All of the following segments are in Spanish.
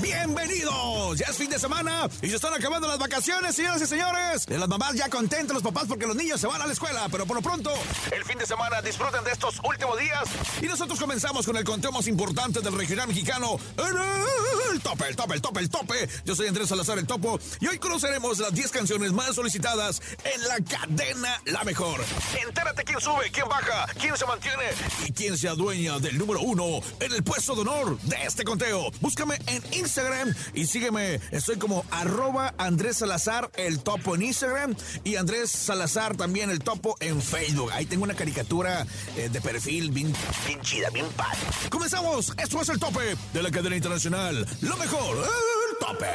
Bienvenidos, ya es fin de semana y se están acabando las vacaciones, señoras y señores. Las mamás ya contentos los papás porque los niños se van a la escuela, pero por lo pronto, el fin de semana disfruten de estos últimos días. Y nosotros comenzamos con el conteo más importante del regional mexicano, el tope, el tope, el tope, el tope. Yo soy Andrés Salazar el Topo y hoy conoceremos las 10 canciones más solicitadas en la cadena La Mejor. Entérate quién sube, quién baja, quién se mantiene y quién se adueña del número uno en el puesto de honor de este conteo. Búscame en Instagram y sígueme. Estoy como arroba Andrés Salazar el topo en Instagram y Andrés Salazar también el topo en Facebook. Ahí tengo una caricatura eh, de perfil bien, bien chida, bien padre. Comenzamos. Esto es el tope de la cadena internacional. Lo mejor, el tope.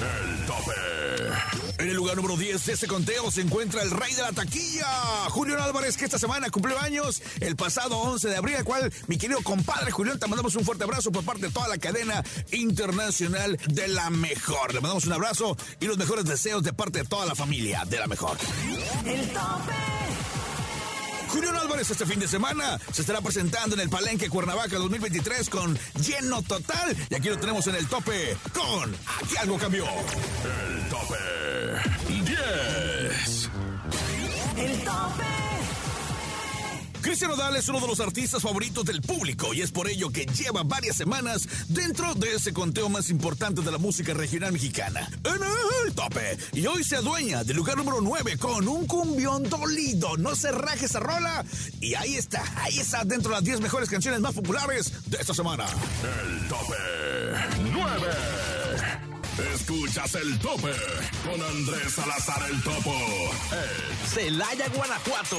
El tope. En el lugar número 10 de este conteo se encuentra el rey de la taquilla, Julián Álvarez, que esta semana cumplió años el pasado 11 de abril, al cual mi querido compadre Julián, te mandamos un fuerte abrazo por parte de toda la cadena internacional de la mejor. Le mandamos un abrazo y los mejores deseos de parte de toda la familia de la mejor. El tope. Julián Álvarez este fin de semana se estará presentando en el Palenque Cuernavaca 2023 con lleno total. Y aquí lo tenemos en el tope con Aquí algo cambió. El tope. 10. El tope. Cristian Nodal es uno de los artistas favoritos del público y es por ello que lleva varias semanas dentro de ese conteo más importante de la música regional mexicana. En el tope. Y hoy se adueña del lugar número 9 con un cumbión dolido. No se raje esa rola. Y ahí está, ahí está dentro de las 10 mejores canciones más populares de esta semana. El tope. 9. Escuchas el tope con Andrés Salazar el Topo. El Celaya, Guanajuato.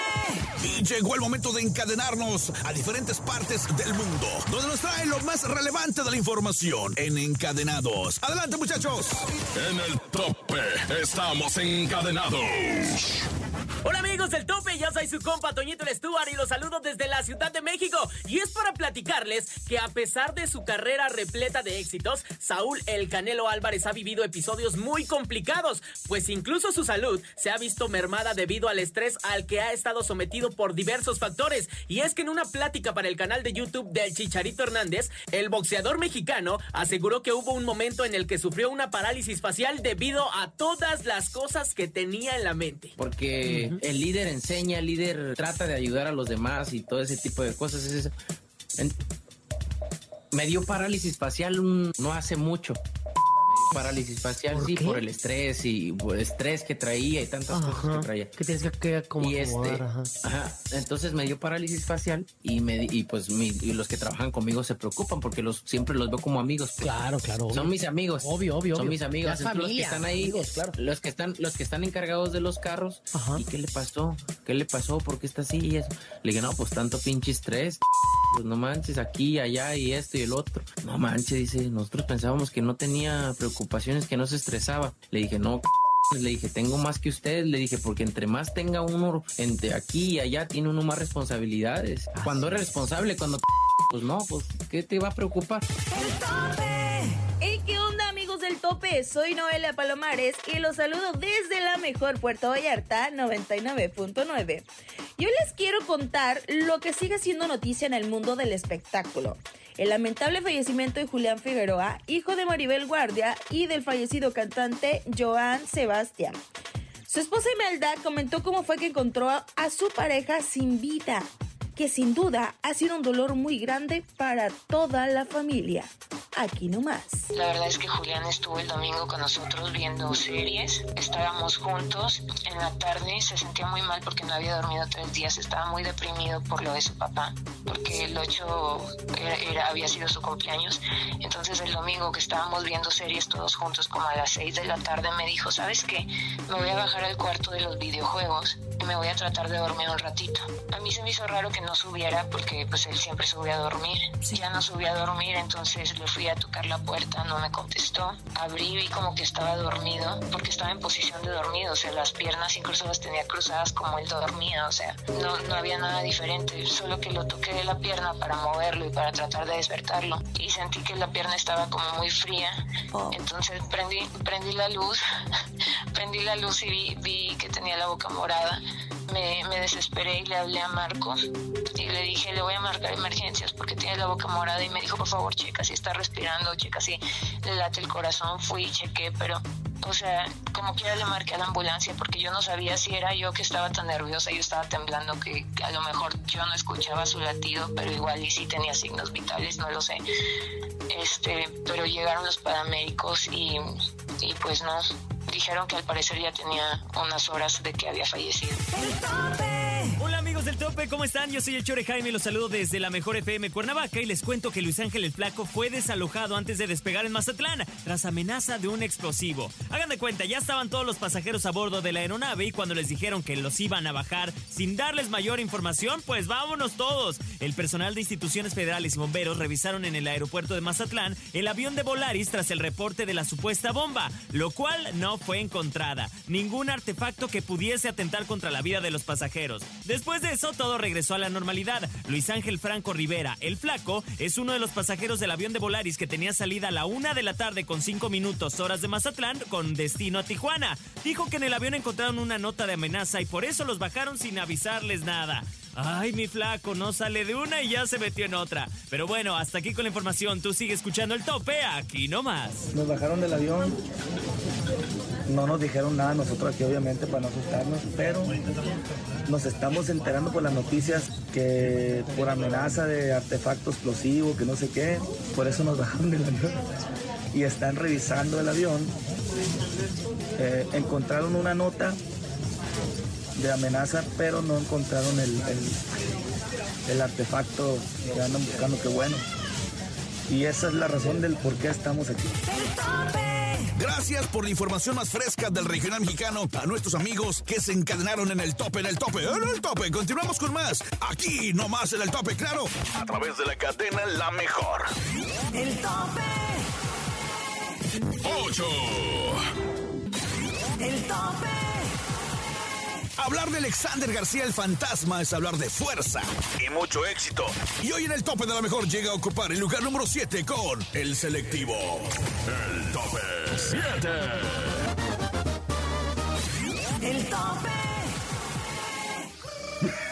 Llegó el momento de encadenarnos a diferentes partes del mundo, donde nos trae lo más relevante de la información en Encadenados. Adelante, muchachos. En el tope estamos encadenados. Hola amigos del tope, yo soy su compa Toñito el Stuart y los saludo desde la Ciudad de México y es para platicarles que a pesar de su carrera repleta de éxitos, Saúl El Canelo Álvarez ha vivido episodios muy complicados, pues incluso su salud se ha visto mermada debido al estrés al que ha estado sometido por diversos factores y es que en una plática para el canal de YouTube del Chicharito Hernández, el boxeador mexicano aseguró que hubo un momento en el que sufrió una parálisis facial debido a todas las cosas que tenía en la mente. porque el líder enseña, el líder trata de ayudar a los demás y todo ese tipo de cosas. Es me dio parálisis facial no hace mucho. Parálisis facial, ¿Por sí, qué? por el estrés y por el estrés que traía y tantas cosas que traía. ¿Qué tienes que, que Y este? Ajá. ajá, entonces me dio parálisis facial y me y pues mi- y los que trabajan conmigo se preocupan porque los siempre los veo como amigos. pues. Claro, claro. obvio. Son mis amigos. Obvio, obvio, Son obvio. mis amigos. Entonces, los que familia, están ahí, amigos, claro. los que están, los que están encargados de los carros. Ajá. ¿Y qué le pasó? ¿Qué le pasó? ¿Por qué está así y eso? Le dije, no, pues tanto pinche estrés. Pues no manches, aquí, allá y esto y el otro. No manches, dice, nosotros pensábamos que no tenía preocupaciones, que no se estresaba. Le dije, no, le dije, tengo más que usted. Le dije, porque entre más tenga uno entre aquí y allá, tiene uno más responsabilidades. Cuando eres responsable, cuando pues no, pues, ¿qué te va a preocupar? El tope. Soy Noelia Palomares y los saludo desde la mejor Puerto Vallarta 99.9. Y hoy les quiero contar lo que sigue siendo noticia en el mundo del espectáculo. El lamentable fallecimiento de Julián Figueroa, hijo de Maribel Guardia y del fallecido cantante Joan Sebastián. Su esposa Imelda comentó cómo fue que encontró a su pareja sin vida que sin duda ha sido un dolor muy grande para toda la familia. Aquí nomás. La verdad es que Julián estuvo el domingo con nosotros viendo series. Estábamos juntos. En la tarde se sentía muy mal porque no había dormido tres días. Estaba muy deprimido por lo de su papá, porque el 8 era, había sido su cumpleaños. Entonces el domingo que estábamos viendo series todos juntos, como a las 6 de la tarde, me dijo, ¿sabes qué? Me voy a bajar al cuarto de los videojuegos y me voy a tratar de dormir un ratito. A mí se me hizo raro que no subiera porque pues él siempre subía a dormir. Ya no subía a dormir, entonces le fui a tocar la puerta, no me contestó. Abrí y vi como que estaba dormido porque estaba en posición de dormido, o sea, las piernas incluso las tenía cruzadas como él dormía, o sea, no, no había nada diferente, solo que lo toqué de la pierna para moverlo y para tratar de despertarlo. Y sentí que la pierna estaba como muy fría, oh. entonces prendí, prendí la luz, prendí la luz y vi, vi que tenía la boca morada me, me, desesperé y le hablé a Marco y le dije, le voy a marcar emergencias porque tiene la boca morada y me dijo, por favor, checa si está respirando, checa si le late el corazón, fui y chequé, pero, o sea, como quiera le marqué a la ambulancia porque yo no sabía si era yo que estaba tan nerviosa, yo estaba temblando que, a lo mejor yo no escuchaba su latido, pero igual y sí tenía signos vitales, no lo sé. Este, pero llegaron los paramédicos y, y pues no, dijeron que al parecer ya tenía unas horas de que había fallecido. Del tope, ¿cómo están? Yo soy el Chore Jaime los saludo desde la mejor FM Cuernavaca y les cuento que Luis Ángel el Flaco fue desalojado antes de despegar en Mazatlán tras amenaza de un explosivo. Hagan de cuenta, ya estaban todos los pasajeros a bordo de la aeronave y cuando les dijeron que los iban a bajar sin darles mayor información, pues vámonos todos. El personal de instituciones federales y bomberos revisaron en el aeropuerto de Mazatlán el avión de Volaris tras el reporte de la supuesta bomba, lo cual no fue encontrada. Ningún artefacto que pudiese atentar contra la vida de los pasajeros. Después de eso, todo regresó a la normalidad. Luis Ángel Franco Rivera, el flaco, es uno de los pasajeros del avión de Volaris que tenía salida a la una de la tarde con cinco minutos horas de Mazatlán con destino a Tijuana. Dijo que en el avión encontraron una nota de amenaza y por eso los bajaron sin avisarles nada. Ay, mi flaco, no sale de una y ya se metió en otra. Pero bueno, hasta aquí con la información. Tú sigues escuchando el tope aquí nomás. Nos bajaron del avión. No nos dijeron nada nosotros aquí, obviamente, para no asustarnos, pero nos estamos enterando por las noticias que por amenaza de artefacto explosivo, que no sé qué, por eso nos bajaron del avión. Y están revisando el avión. Eh, encontraron una nota de amenaza, pero no encontraron el, el, artefacto que andan buscando, qué bueno. Y esa es la razón del por qué estamos aquí. Gracias por la información más fresca del regional mexicano a nuestros amigos que se encadenaron en el tope, en el tope, en el tope. Continuamos con más. Aquí nomás en el tope, claro. A través de la cadena La Mejor. El tope. 8. El tope. Hablar de Alexander García el fantasma es hablar de fuerza y mucho éxito. Y hoy en el tope de la mejor llega a ocupar el lugar número 7 con el selectivo. El tope 7. El tope.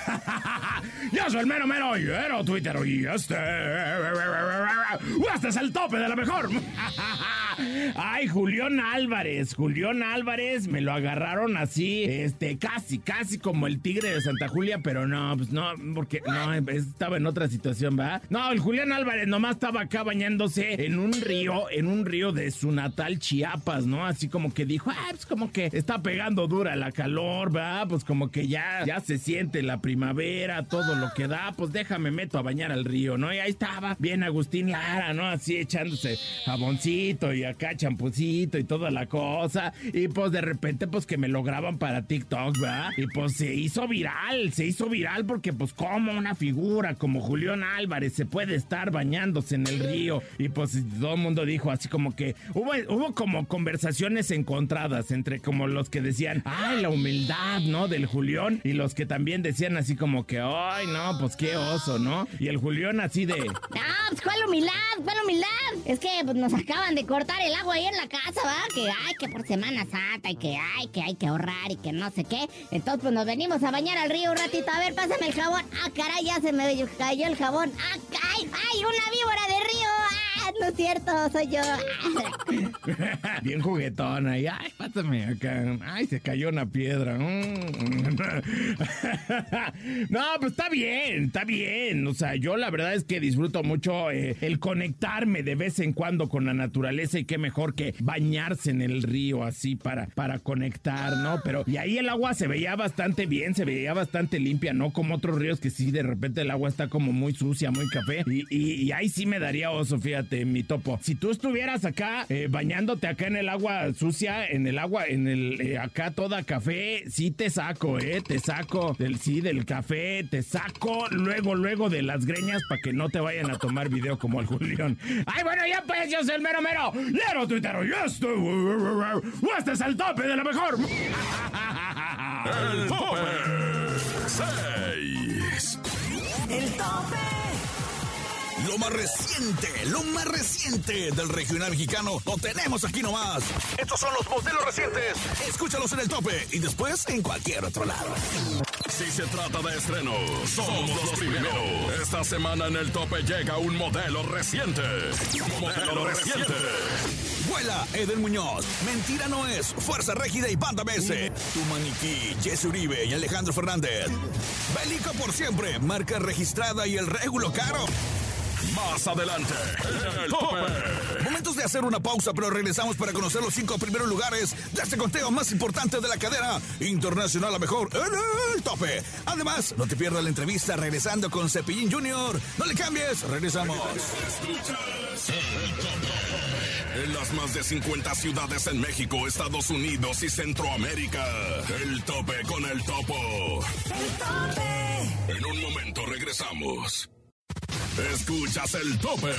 Yo soy el mero mero pero Twitter y este. Este es el tope de la mejor. Ay, Julián Álvarez, Julián Álvarez, me lo agarraron así, este, casi, casi como el tigre de Santa Julia, pero no, pues no, porque no, estaba en otra situación, ¿va? No, el Julián Álvarez nomás estaba acá bañándose en un río, en un río de su natal Chiapas, ¿no? Así como que dijo, ah, pues como que está pegando dura la calor, ¿va? Pues como que ya, ya se siente la primavera, todo lo que da, pues déjame meto a bañar al río, ¿no? Y ahí estaba, bien Agustín Lara, ¿no? Así echándose jaboncito y acá champucito y toda la cosa. Y pues de repente, pues que me lo graban para TikTok, ¿verdad? Y pues se hizo viral, se hizo viral porque pues como una figura como Julián Álvarez se puede estar bañándose en el río. Y pues todo el mundo dijo así como que hubo, hubo como conversaciones encontradas entre como los que decían, ay, la humildad, ¿no? Del Julián y los que también decían así como que, ay, no, pues qué oso, ¿no? Y el Julián así de... No, pues cuál humildad, cuál humildad. Es que pues, nos acaban de cortar el agua ahí en la casa, ¿va? Que hay que por Semana Santa y que hay que hay que ahorrar y que no sé qué. Entonces, pues nos venimos a bañar al río un ratito. A ver, pásame el jabón. Ah, caray, ya se me cayó el jabón. Ah, ay, ay, una víbora de río. No es cierto, soy yo. Bien juguetona. Y, ay, pásame acá. Ay, se cayó una piedra. Mm. No, pues está bien, está bien. O sea, yo la verdad es que disfruto mucho eh, el conectarme de vez en cuando con la naturaleza y qué mejor que bañarse en el río así para, para conectar, ¿no? Pero, y ahí el agua se veía bastante bien, se veía bastante limpia, ¿no? Como otros ríos que sí, de repente el agua está como muy sucia, muy café. Y, y- y ahí sí me daría oso, fíjate, mi topo. Si tú estuvieras acá eh, bañándote acá en el agua sucia, en el agua, en el eh, acá toda café, sí te saco, ¿eh? Te saco del sí, del café, te saco luego, luego de las greñas para que no te vayan a tomar video como el Julián. Ay, bueno, ya pues, yo soy el mero mero. Lero tuitero, y esto, este es el tope de la mejor. El tope 6. El tope. Lo más reciente, lo más reciente del regional mexicano lo tenemos aquí nomás. Estos son los modelos recientes. Escúchalos en el tope y después en cualquier otro lado. Si se trata de estrenos, somos los primeros. Esta semana en el tope llega un modelo reciente. Modelo reciente. Vuela Eden Muñoz. Mentira no es. Fuerza Régida y Banda MS. Tu maniquí, Jesse Uribe y Alejandro Fernández. Bélico por siempre. Marca registrada y el régulo caro. Más adelante, en el tope. Momentos de hacer una pausa, pero regresamos para conocer los cinco primeros lugares de este conteo más importante de la cadena internacional a mejor en el tope. Además, no te pierdas la entrevista regresando con Cepillín Junior. No le cambies, regresamos. Escuchas el tope. En las más de 50 ciudades en México, Estados Unidos y Centroamérica. El tope con el topo. En un momento regresamos. Escuchas el tope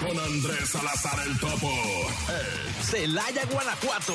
con Andrés Salazar el topo. El Celaya, Guanajuato.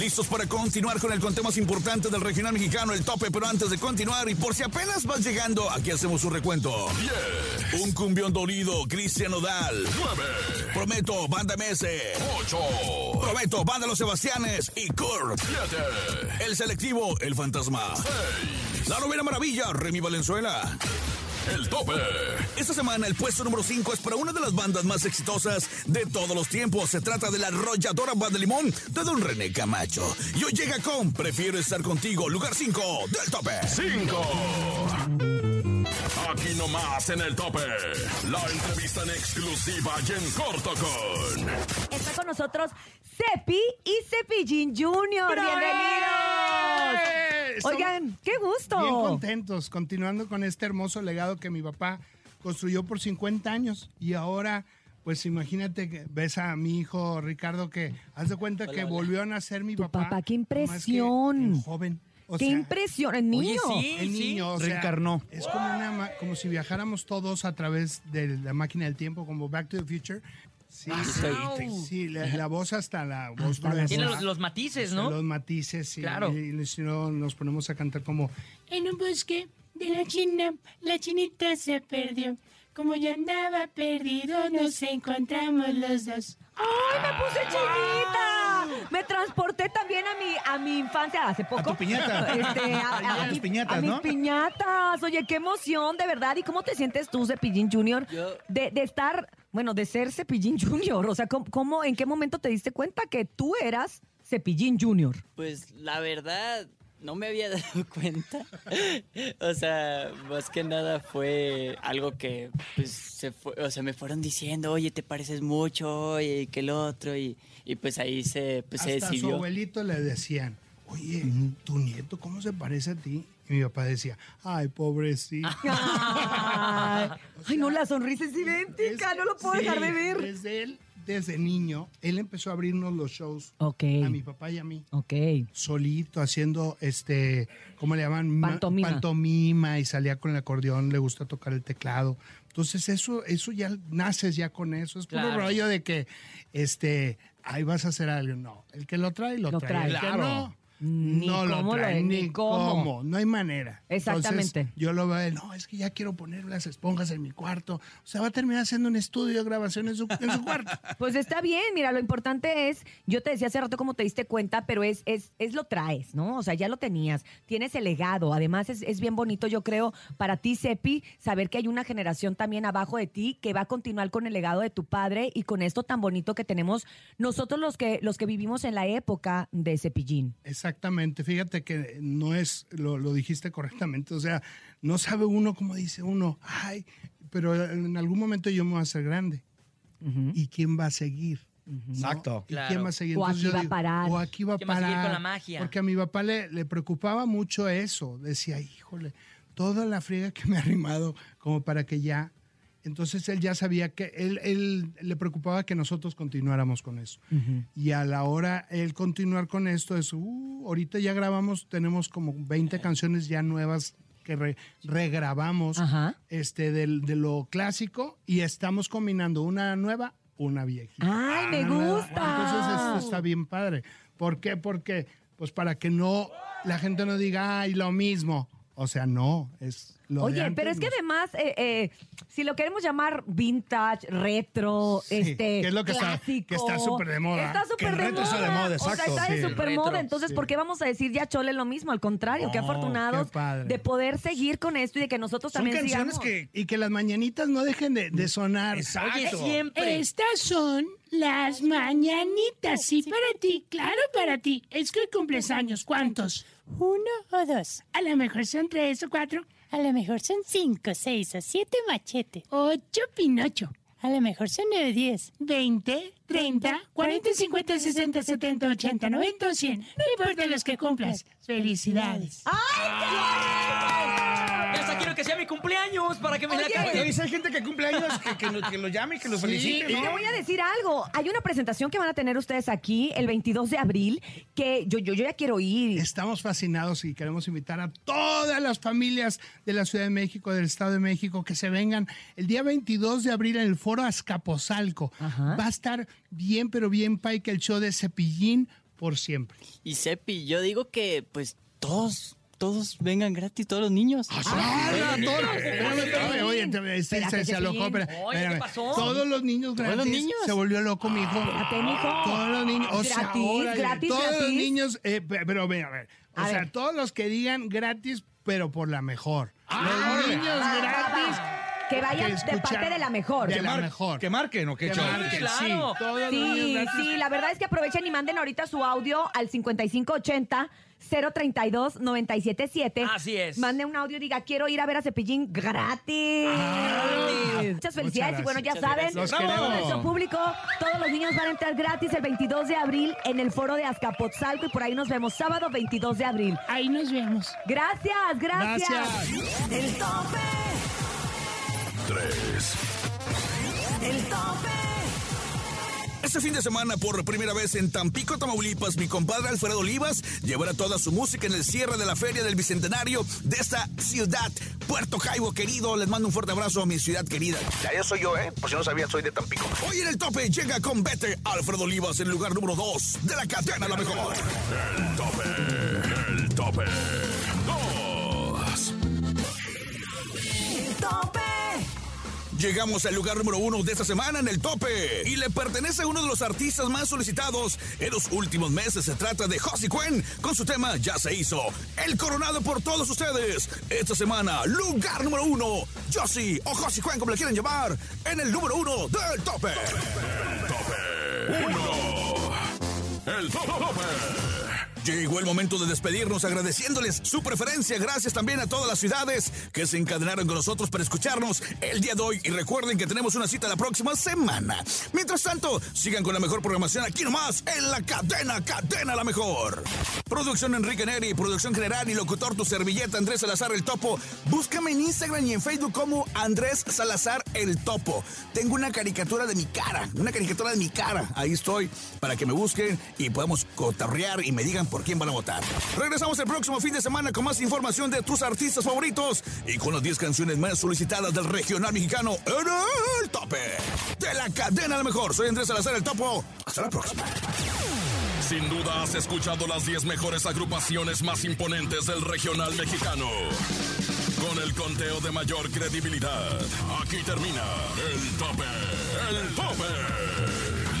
Listos para continuar con el conteo más importante del regional mexicano, el tope, pero antes de continuar y por si apenas vas llegando, aquí hacemos un recuento. 10, Un cumbión dolido, Cristian Odal. 9, Prometo, Banda MS. 8, Prometo, Banda Los Sebastianes y Kurt. 7, El selectivo, El Fantasma. 6, La novena maravilla, Remy Valenzuela. El tope. Esta semana el puesto número 5 es para una de las bandas más exitosas de todos los tiempos. Se trata de la arrolladora Banda Limón de Don René Camacho. Y hoy llega con Prefiero estar contigo, lugar 5 del tope. 5. Aquí nomás en el tope. La entrevista en exclusiva y en corto con. Está con nosotros Cepi y Cepillín Junior. Bienvenidos. Estamos Oigan, qué gusto. Bien contentos, continuando con este hermoso legado que mi papá construyó por 50 años. Y ahora, pues imagínate que ves a mi hijo Ricardo que haz de cuenta que volvió a nacer mi papá. Papá, qué impresión. en joven. O qué sea, impresión. El niño. el niño, o sea, Reencarnó. Es como, una, como si viajáramos todos a través de la máquina del tiempo, como Back to the Future. Sí, sí, sí, la, la voz hasta la voz Hasta la gruesa. Tiene los, los matices, ¿no? Los matices, sí. Claro. Y, y si no, nos ponemos a cantar como En un bosque de la China, la chinita se perdió. Como yo andaba perdido, nos encontramos los dos. ¡Ay, me puse chinita! Me transporté también a mi, a mi infancia hace poco. tu piñata. Este, a, A las mi- piñatas, a mis ¿no? piñatas. Oye, qué emoción, de verdad. ¿Y cómo te sientes tú, Cepillín Junior, de, de estar, bueno, de ser Cepillín Junior? O sea, ¿cómo, cómo- en qué momento te diste cuenta que tú eras Cepillín Junior? Pues la verdad, no me había dado cuenta. o sea, más que nada fue algo que pues se fue, o sea, me fueron diciendo, oye, te pareces mucho, oye, que el otro, y, y pues ahí se, pues, se hasta su decidió. abuelito le decían, oye, tu nieto, ¿cómo se parece a ti? Y mi papá decía, ay, pobrecito. Ay, ay, no, la sonrisa es idéntica, no lo puedo Sí, dejar de ver. Desde él, antes de niño, él empezó a abrirnos los shows Ok. a mi papá y a mí. Ok. Solito, haciendo, este, ¿cómo le llaman? Ma- Pantomima. Pantomima y salía con el acordeón, le gusta tocar el teclado. Entonces eso, eso ya naces ya con eso. Es puro Claro. rollo de que, este, ahí vas a hacer algo. No, el que lo trae, lo, Lo trae. El trae. que Claro. no, Ni no lo cómo lo es, ni cómo. cómo. No hay manera. Exactamente. Entonces, yo lo veo, de, no, es que ya quiero poner las esponjas en mi cuarto. O sea, va a terminar haciendo un estudio de grabación en su, en su cuarto. Pues está bien, mira, lo importante es, yo te decía hace rato cómo te diste cuenta, pero es, es, es lo traes, ¿no? O sea, ya lo tenías, tienes el legado, además es, es bien bonito, yo creo, para ti, Sepi, saber que hay una generación también abajo de ti que va a continuar con el legado de tu padre y con esto tan bonito que tenemos nosotros los que, los que vivimos en la época de Cepillín. Exactamente, fíjate que no es, lo, lo dijiste correctamente, o sea, no sabe uno cómo dice uno, ay, pero en algún momento yo me voy a hacer grande. ¿Y quién va a seguir? Exacto. ¿Y Claro. quién va a seguir? O aquí va a parar. O aquí va a ¿Quién va parar. seguir con la magia? Porque a mi papá le, le preocupaba mucho eso. Decía, híjole, toda la friega que me ha arrimado como para que ya... Entonces él ya sabía que él, él le preocupaba que nosotros continuáramos con eso. Y a la hora él continuar con esto es, uh, ahorita ya grabamos, tenemos como 20 canciones ya nuevas que re- regrabamos este, del- de lo clásico y estamos combinando una nueva, una viejita. ¡Ay, me nueva. gusta! Entonces esto está bien padre. ¿Por qué? Porque, pues para que no, la gente no diga, ay, lo mismo. O sea, no, es lo de Oye, antes, pero es que además, eh, eh, si lo queremos llamar vintage, retro, Sí, este, que es lo que está- clásico, que está súper de moda. Está Que súper el de retro está moda. de moda, O sea, exacto. está de Sí. súper Retro, moda. Entonces, sí. ¿por qué vamos a decir ya chole lo mismo? Al contrario, qué No, afortunados qué padre. de poder seguir con esto y de que nosotros Son también canciones sigamos. que, y que las mañanitas no dejen de, de sonar. Oye, Estas son las mañanitas. Sí, para ti, claro, para ti. Es que hoy cumples años. ¿Cuántos? ¿Uno o dos? A lo mejor son tres o cuatro. A lo mejor son cinco, seis o siete machete. Ocho pinocho. A lo mejor son nueve, diez. 20, 30, 40, 50, 60, 70, 80, 90 o 100. No importa los que cumplas. Felicidades. Hasta quiero que sea mi cumpleaños para que me la Oye. canten. Oye, si hay gente que cumple años, que, que lo, que lo llame y que lo Sí, felicite, y ¿no? te voy a decir algo. Hay una presentación que van a tener ustedes aquí el 22 de abril que yo, yo, yo ya quiero ir. Estamos fascinados y queremos invitar a todas las familias de la Ciudad de México, del Estado de México, que se vengan el día 22 de abril en el Foro Azcapotzalco. Va a estar bien, pero bien, Pai, que el show de Cepillín por siempre. Y Sepi, yo digo que pues todos, todos vengan gratis, todos los niños. Ah, no, todos- espérame, espérame, oye, te- este, Espérate, se, se alocó, espera, Oye, ¿qué espérame. pasó? Todos los niños ¿Todos gratis. los niños? Se volvió loco, mi hijo. Espérate, mijo. Todos los niños. O sea, Gratis, órale, gratis, Todos los gratis. niños, eh, pe- pero ven, a ver. O A sea, ver. todos los que digan gratis, pero por la mejor. los niños Ah, gratis. Que vayan de escuchan- parte de la mejor. De Que la mejor. Que marquen, ¿o qué Que show? marquen, sí. Todos los Sí, gratis. sí, la verdad es que aprovechen y manden ahorita su audio al 5580 032 977. Así es. Mande un audio y diga, quiero ir a ver a Cepillín gratis. Muchas felicidades y bueno, ya saben, todo nuestro público, todos los niños van a entrar gratis el 22 de abril en el foro de Azcapotzalco y por ahí nos vemos sábado 22 de abril. Ahí nos vemos. Gracias, gracias. Gracias. El tope, 3. el tope. Este fin de semana, por primera vez en Tampico, Tamaulipas, mi compadre Alfredo Olivas llevará toda su música en el cierre de la Feria del Bicentenario de esta ciudad, Puerto Jaibo, querido. Les mando un fuerte abrazo a mi ciudad querida. Ya, ya soy yo, ¿eh? Por si no sabía, soy de Tampico. Hoy en el tope llega con Vete Alfredo Olivas en el lugar número 2 de la cadena La Mejor. El tope. El tope. Llegamos al lugar número uno de esta semana en el tope y le pertenece a uno de los artistas más solicitados en los últimos meses. Se trata de Josie Cuen con su tema Ya se hizo. El coronado por todos ustedes. Esta semana, lugar número uno. Josie o Josie Cuen, como le quieren llamar, en el número uno del tope. El tope. 1. El tope. Llegó el momento de despedirnos agradeciéndoles su preferencia. Gracias también a todas las ciudades que se encadenaron con nosotros para escucharnos el día de hoy. Y recuerden que tenemos una cita la próxima semana. Mientras tanto, sigan con la mejor programación aquí nomás en la cadena, cadena la mejor. Producción Enrique Neri, producción general y locutor tu servilleta Andrés Salazar el Topo. Búscame en Instagram y en Facebook como Andrés Salazar el Topo. Tengo una caricatura de mi cara, una caricatura de mi cara. Ahí estoy para que me busquen y podamos cotarrear y me digan por quién van a votar. Regresamos el próximo fin de semana con más información de tus artistas favoritos y con las 10 canciones más solicitadas del regional mexicano en el tope de la cadena a lo mejor. Soy Andrés Salazar el Topo. Hasta la próxima. Sin duda has escuchado las 10 mejores agrupaciones más imponentes del regional mexicano. Con el conteo de mayor credibilidad. Aquí termina el tope. El tope.